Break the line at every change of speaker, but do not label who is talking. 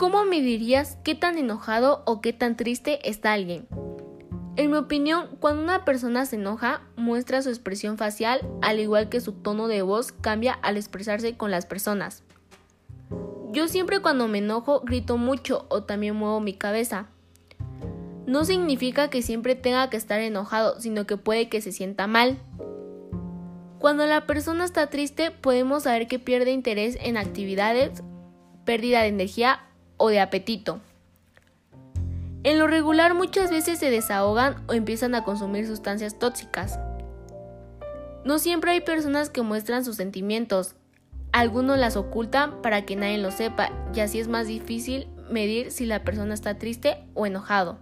¿Cómo me dirías qué tan enojado o qué tan triste está alguien? En mi opinión, cuando una persona se enoja, muestra su expresión facial, al igual que su tono de voz cambia al expresarse con las personas. Yo siempre cuando me enojo grito mucho o también muevo mi cabeza. No significa que siempre tenga que estar enojado, sino que puede que se sienta mal. Cuando la persona está triste, podemos saber que pierde interés en actividades, pérdida de energía o de apetito. En lo regular muchas veces se desahogan o empiezan a consumir sustancias tóxicas. No siempre hay personas que muestran sus sentimientos, algunos las ocultan para que nadie lo sepa y así es más difícil medir si la persona está triste o enojado.